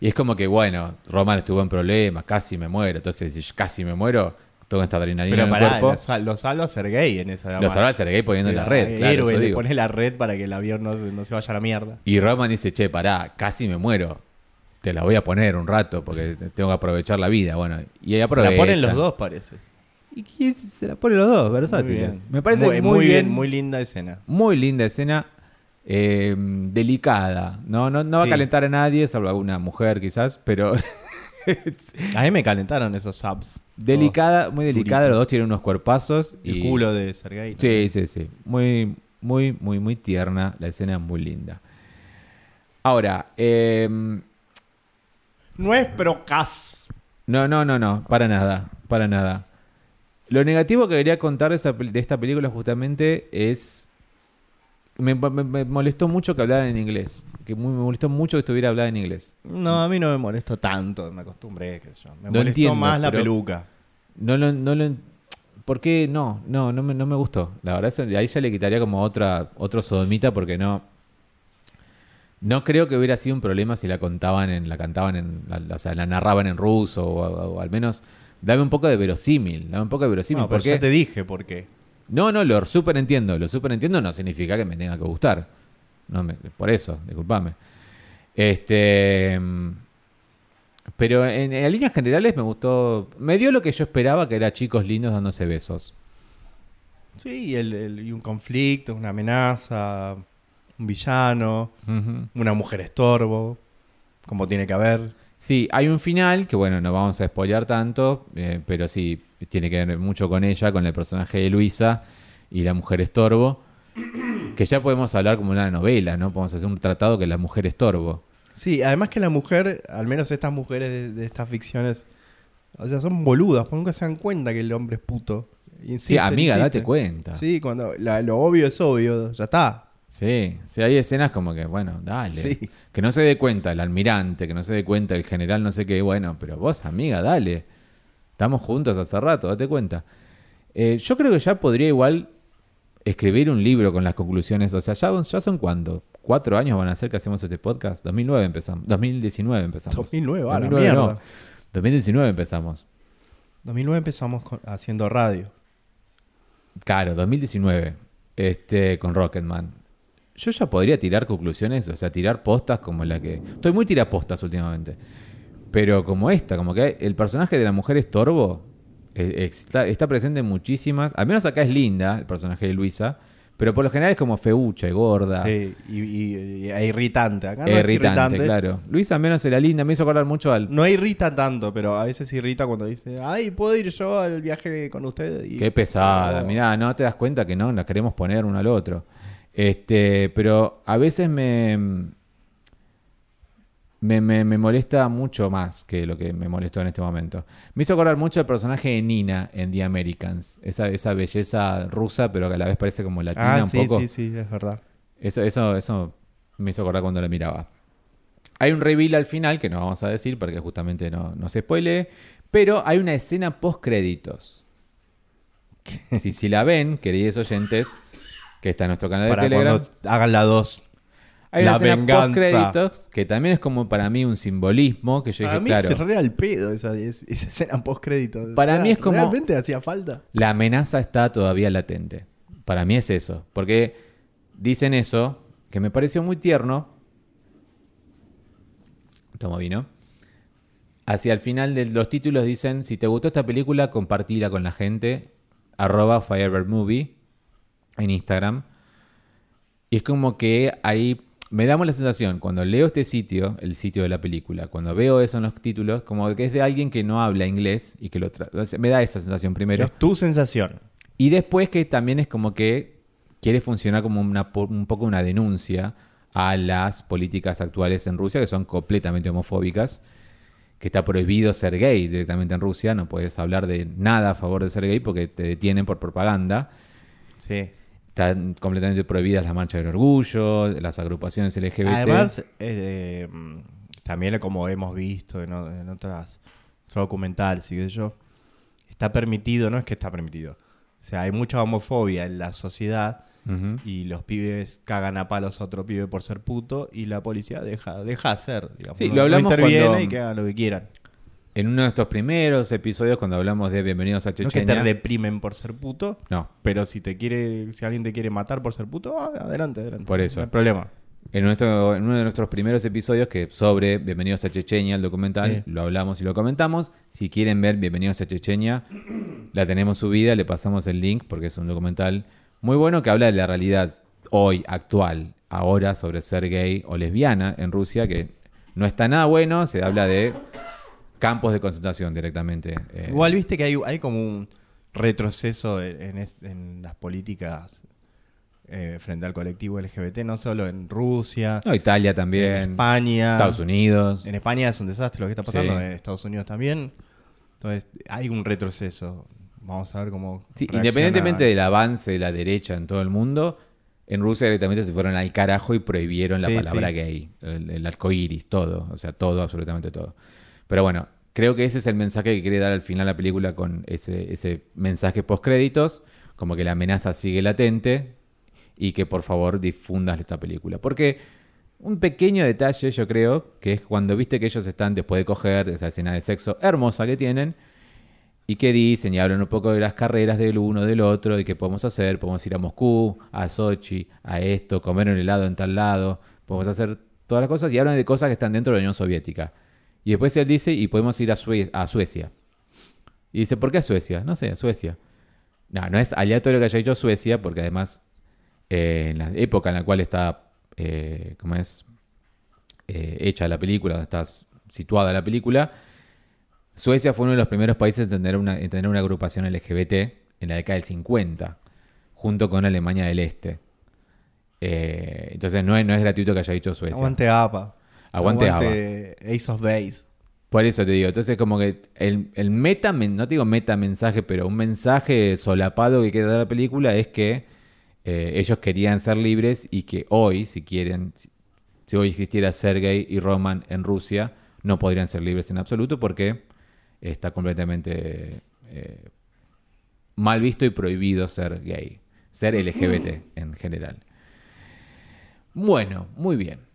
Y es como que, bueno, Roman estuvo en problemas, casi me muero. Entonces, si casi me muero, tengo esta adrenalina Pero en el pará, cuerpo. lo, sal- lo salva Sergei en esa Lo salva Sergei poniendo en la red. Claro, héroe, eso le digo. pone la red para que el avión no, no se vaya a la mierda. Y Roman dice, che, pará, casi me muero. Te la voy a poner un rato porque tengo que aprovechar la vida. Bueno, y ahí Se la ponen los dos, parece. ¿Y se la ponen los dos? Versátiles. Me parece muy, muy bien. muy linda escena. Muy linda escena. eh, delicada. No, no, no va a calentar a nadie, salvo a alguna mujer quizás, pero A mí me calentaron esos subs. delicada, muy delicada. duritos. Los dos tienen unos cuerpazos. El y... culo de Sergei. Sí, sí, sí. Muy, muy, muy, muy tierna. La escena es muy linda. Ahora, eh, No es procas. no, no, no, no, para nada, para nada. Lo negativo que quería contar de, esa pel- de esta película justamente es... Me, me- me molestó mucho que hablaran en inglés. Que muy- me molestó mucho que estuviera hablada en inglés. No, a mí no me molestó tanto, me acostumbré, qué sé yo. Me No molestó entiendo, más la peluca. No lo, no lo, ¿Por qué no? No, no me, no me gustó. La verdad, ahí ya le quitaría como otra, otro sodomita porque no. No creo que hubiera sido un problema si la contaban en, la cantaban en, la- o sea, la narraban en ruso o, o- o al menos dame un poco de verosímil, dame un poco de verosímil. No, pero porque ya te dije por qué. no, no, lo super entiendo, lo super entiendo no significa que me tenga que gustar. No me- por eso, discúlpame. Este, pero en, en líneas generales me gustó, me dio lo que yo esperaba, que era chicos lindos dándose besos. Sí, y, el- el- y un conflicto, una amenaza, un villano, una mujer estorbo, como tiene que haber. Sí, hay un final que bueno, no vamos a spoilear tanto, eh, pero sí, tiene que ver mucho con ella, con el personaje de Luisa y la mujer estorbo, que ya podemos hablar como una novela, ¿no? Podemos hacer un tratado que la mujer estorbo. Sí, además que la mujer, al menos estas mujeres de, de estas ficciones, o sea, son boludas, porque nunca se dan cuenta que el hombre es puto. Sí, amiga, date cuenta. Sí, cuando la- lo obvio es obvio, ya está. Sí, sí, hay escenas como que, bueno, dale. Sí. Que no se dé cuenta el almirante, que no se dé cuenta el general, no sé qué, bueno, pero vos, amiga, dale. Estamos juntos hace rato, date cuenta. Eh, yo creo que ya podría igual escribir un libro con las conclusiones. O sea, ya, ya son cuándo? ¿Cuatro años van a ser que hacemos este podcast? 2009 empezamos. 2019 empezamos. 2009, a la 2009 no. mierda. 2019 empezamos. 2009 empezamos con- haciendo radio. Claro, 2019. Este, con Rocketman. Yo ya podría tirar conclusiones, o sea, tirar postas como la que. Estoy muy tirapostas últimamente. Pero como esta, como que el personaje de la mujer estorbo eh, está, está presente en muchísimas. Al menos acá es linda, el personaje de Luisa. Pero por lo general es como feucha y gorda. Sí, y, y- y- e irritante. Acá no es irritante, irritante. claro. Luisa al menos era linda, me hizo acordar mucho al. No irrita tanto, pero a veces irrita cuando dice, ay, ¿puedo ir yo al viaje con usted? Y- Qué pesada, Oh. mirá, no te das cuenta que no, la queremos poner uno al otro. Este, pero a veces me, me, me- me molesta mucho más que lo que me molestó en este momento. Me hizo acordar mucho el personaje de Nina en The Americans, esa, esa belleza rusa, pero que a la vez parece como latina Ah, un sí, poco. sí, sí, es verdad. Eso, eso, eso me hizo acordar cuando la miraba. Hay un reveal al final que no vamos a decir porque justamente no, no se spoile, pero hay una escena post créditos. Si, si la ven, queridos oyentes, que está en nuestro canal de Para Telegram, cuando hagan la 2. hay una la escena venganza. post créditos que también es como para mí un simbolismo que yo Para dije, mí claro, se re al pedo esa, es- esa escena post crédito. Para mí es como- Realmente hacía falta. la amenaza está todavía latente. Para mí es eso. Porque dicen eso, que me pareció muy tierno. Toma vino. Hacia el final de los títulos dicen, si te gustó esta película, compartila con la gente. Arroba Firebird Movie en Instagram. Y es como que ahí me damos la sensación, cuando leo este sitio, el sitio de la película, cuando veo eso en los títulos, como que es de alguien que no habla inglés y que lo Me da esa sensación primero. Es tu sensación. Y después que también es como que quiere funcionar como una, un poco una denuncia a las políticas actuales en Rusia, que son completamente homofóbicas, que está prohibido ser gay directamente en Rusia, no puedes hablar de nada a favor de ser gay porque te detienen por propaganda. Sí. Están completamente prohibidas las marchas del orgullo, las agrupaciones LGBT. Además, eh, también como hemos visto en, en otras otros documentales y qué sé yo, está permitido, no es que está permitido. O sea, hay mucha homofobia en la sociedad y los pibes cagan a palos a otro pibe por ser puto y la policía deja, deja hacer. Digamos, Sí, no- lo hablamos no interviene cuando- y que hagan lo que quieran. En uno de estos primeros episodios, cuando hablamos de Bienvenidos a No es que Chechenia. te reprimen por ser puto, No, pero si te quiere, si alguien te quiere matar por ser puto, ah, adelante, adelante. Por eso. No hay problema. En, nuestro, en uno de nuestros primeros episodios que sobre Bienvenidos a Chechenia, el documental, Sí. lo hablamos y lo comentamos. Si quieren ver Bienvenidos a Chechenia, la tenemos subida, le pasamos el link porque es un documental muy bueno que habla de la realidad hoy, actual, ahora sobre ser gay o lesbiana en Rusia, que no está nada bueno, se habla de campos de concentración directamente. eh, Igual viste que hay, hay como un retroceso en, en es- en las políticas eh, frente al colectivo LGBT, no solo en Rusia, no, Italia en también, España. Estados Unidos. En España es un desastre lo que está pasando, Sí. en Estados Unidos también. Entonces, hay un retroceso. Vamos a ver cómo. Sí, independientemente del avance de la derecha en todo el mundo, en Rusia directamente se fueron al carajo y prohibieron la palabra gay, el, el arco iris, todo, o sea, todo, absolutamente todo. Pero bueno, creo que ese es el mensaje que quiere dar al final la película con ese, ese mensaje post créditos, como que la amenaza sigue latente y que por favor difundas esta película. Porque un pequeño detalle, yo creo, que es cuando viste que ellos están después de coger esa escena de sexo hermosa que tienen, y que dicen y hablan un poco de las carreras del uno, del otro, y qué podemos hacer. Podemos ir a Moscú, a Sochi, a esto, comer un helado en tal lado. Podemos hacer todas las cosas y hablan de cosas que están dentro de la Unión Soviética. Y después él dice, y podemos ir a, Sue- a Suecia. Y dice, ¿por qué a Suecia? No sé, a Suecia. No, no es aleatorio que haya dicho Suecia, porque además, eh, en la época en la cual está, eh, ¿cómo es? Eh, hecha la película, donde está situada la película, Suecia fue uno de los primeros países en tener una, en tener una agrupación LGBT en la década del 50, junto con Alemania del Este. Entonces no es, no es gratuito que haya dicho Suecia. Aguante APA. Aguante Ace of Base. Por eso te digo, entonces como que el, el meta, no te digo meta mensaje, pero un mensaje solapado que quiere dar la película es que eh, ellos querían ser libres y que hoy, si quieren, si, si hoy existiera Sergei y Roman en Rusia, no podrían ser libres en absoluto porque está completamente eh, mal visto y prohibido ser gay, ser LGBT en general. Bueno, muy bien.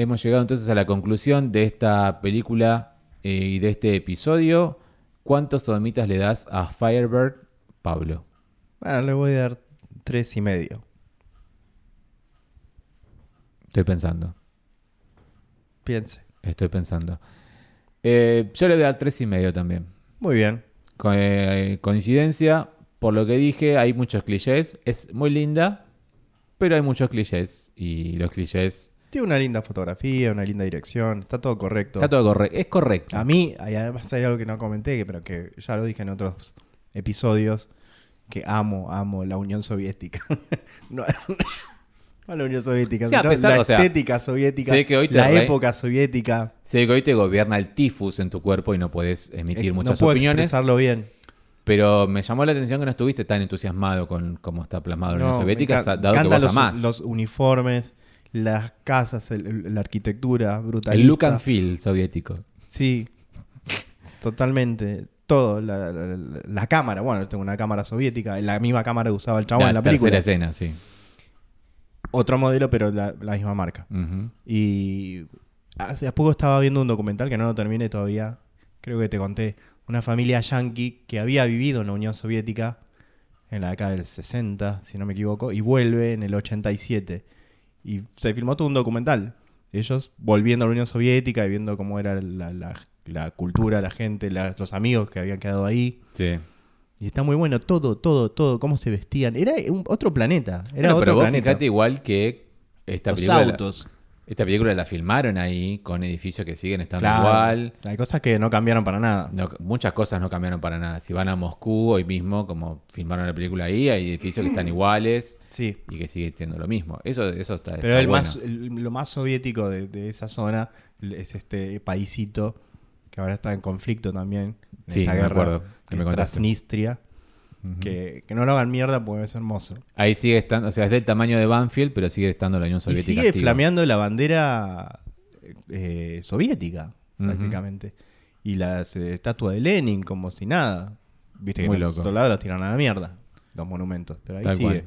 Hemos llegado entonces a la conclusión de esta película eh, y de este episodio. ¿Cuántos sodomitas le das a Firebird, Pablo? Bueno, le voy a dar tres y medio. Estoy pensando, Piense. estoy pensando. Eh, yo le voy a dar tres y medio también. Muy bien. Eh, coincidencia, por lo que dije, hay muchos clichés. Es muy linda, pero hay muchos clichés. Y los clichés... Tiene una linda fotografía, una linda dirección. Está todo correcto. Está todo correcto. Es correcto. A mí, además hay algo que no comenté, pero que ya lo dije en otros episodios, que amo, amo la Unión Soviética. no, no la Unión Soviética, Sí, sino pesar- la o sea, estética soviética, sé que hoy te la re- época soviética. Sé que hoy te gobierna el tifus en tu cuerpo y no puedes emitir Eh, muchas no puedo opiniones. expresarlo bien. Pero me llamó la atención que no estuviste tan entusiasmado con cómo está plasmado la Unión Soviética, dado que vos los, amás. los uniformes, las casas, el- el- la arquitectura brutalista. el look and feel soviético. Sí, totalmente. Todo, la, la- la- la cámara, bueno, tengo una cámara soviética, la misma cámara que usaba el chabón en la película. tercera escena, sí. Otro modelo, pero la, misma marca. Y hace poco estaba viendo un documental que no lo terminé todavía. Creo que te conté. Una familia yankee que había vivido en la Unión Soviética en la década del 60, si no me equivoco, y vuelve en el 87. Y se filmó todo un documental. Ellos volviendo a la Unión Soviética y viendo cómo era la, la- la cultura, la gente, la- los amigos que habían quedado ahí. Sí. Y está muy bueno todo, todo, todo, cómo se vestían. Era un- otro planeta. Era Bueno, otro pero vos planeta. fíjate igual que esta los película la- autos. Esta película la filmaron ahí con edificios que siguen estando Claro. igual. Hay cosas que no cambiaron para nada. No, muchas cosas no cambiaron para nada. Si van a Moscú hoy mismo, como filmaron la película ahí, hay edificios que están iguales Sí. y que sigue siendo lo mismo. Eso, eso está, Pero está el bueno. más, el- lo más soviético de, de esa zona es este paisito que ahora está en conflicto también. En Sí, esta me guerra, acuerdo, que me es que, que no lo hagan mierda porque es hermoso. Ahí sigue estando, o sea, es del tamaño de Banfield, pero sigue estando la Unión Y Soviética. sigue activa. flameando la bandera eh, soviética, prácticamente. Y la eh, estatua de Lenin, como si nada. Viste que Muy loco. otros lados los tiran a la mierda. Los monumentos. Pero ahí Tal sigue. cual.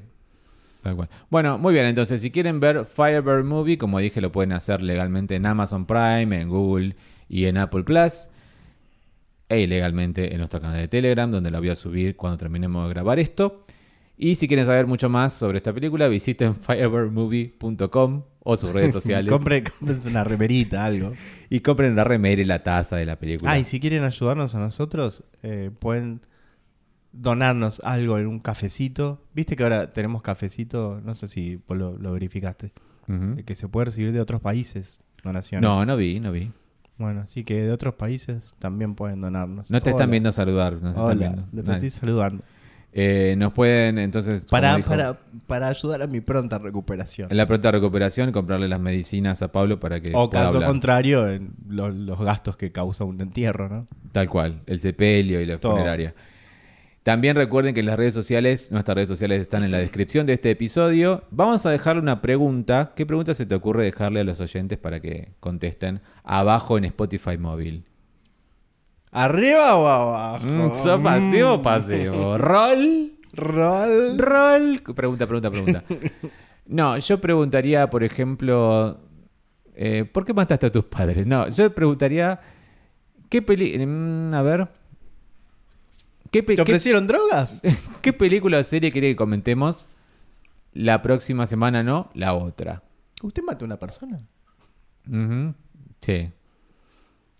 Tal cual. Bueno, muy bien. Entonces, si quieren ver Firebird Movie, como dije, lo pueden hacer legalmente en Amazon Prime, en Google y en Apple Plus. E ilegalmente en nuestro canal de Telegram, donde lo voy a subir cuando terminemos de grabar esto. Y si quieren saber mucho más sobre esta película, visiten firebirdmovie.com o sus redes sociales. Compre, cómprense una remerita, algo. y compren la remera y la taza de la película. Ah, y si quieren ayudarnos a nosotros, eh, pueden donarnos algo en un cafecito. Viste que ahora tenemos cafecito, no sé si vos lo, lo verificaste, eh, que se puede recibir de otros países donaciones. No, no vi, no vi. Bueno, así que de otros países también pueden donarnos. No te están Hola. viendo saludar. No Hola, viendo. los estoy saludando. Eh, nos pueden entonces. Para, dijo, para, para ayudar a mi pronta recuperación. En la pronta recuperación, comprarle las medicinas a Pablo para que. O pueda caso hablar. contrario, en lo- los gastos que causa un entierro, ¿no? Tal cual, el sepelio y la Todo. funeraria. También recuerden que en las redes sociales, nuestras redes sociales están en la descripción de este episodio. Vamos a dejarle una pregunta. ¿Qué pregunta se te ocurre dejarle a los oyentes para que contesten abajo en Spotify móvil? ¿Arriba o abajo? Mm, ¿Sopa activo o pasivo? ¿Rol? Rol. Rol. Pregunta, pregunta, pregunta. No, yo preguntaría, por ejemplo, eh, ¿por qué mataste a tus padres? No, yo preguntaría, ¿qué peli... mm, a ver. ¿Qué, pe- ¿Te qué- ofrecieron drogas? qué película o serie quiere que comentemos la próxima semana, no? La otra. ¿Usted mató a una persona? Sí.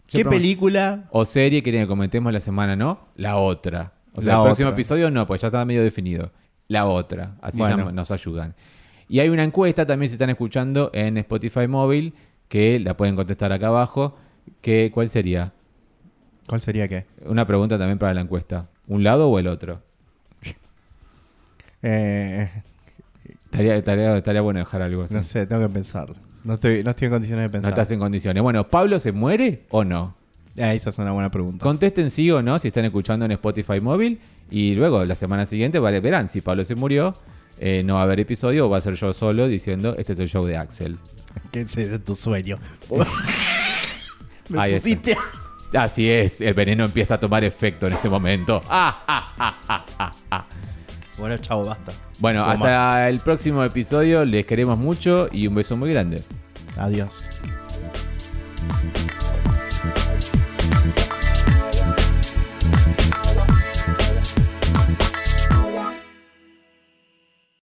Yo ¿Qué película? O serie quieren que comentemos la semana, ¿no? La otra. O sea, La el próximo episodio no, pues ya está medio definido. La otra. Así Bueno. ya nos ayudan. Y hay una encuesta también si están escuchando en Spotify móvil que la pueden contestar acá abajo. Que, ¿Cuál sería? ¿Cuál sería qué? Una pregunta también para la encuesta. ¿Un lado o el otro? Eh, Estaría, estaría, estaría bueno dejar algo así. no sé, tengo que pensar. No estoy, no estoy en condiciones de No pensar. estás en condiciones. Bueno, ¿Pablo se muere o no? Ah, esa es una buena pregunta. Contesten sí o no si están escuchando en Spotify móvil. Y luego, la semana siguiente, vale, verán si Pablo se murió. eh, no va a haber episodio o va a ser yo solo diciendo este es el show de Axel. ¿Qué es tu sueño? Me Ahí está. pusiste... Así es, el veneno empieza a tomar efecto en este momento. Ah, ah, ah, bueno, chavo, basta. Bueno, hasta el próximo episodio. Les queremos mucho y un beso muy grande. Adiós.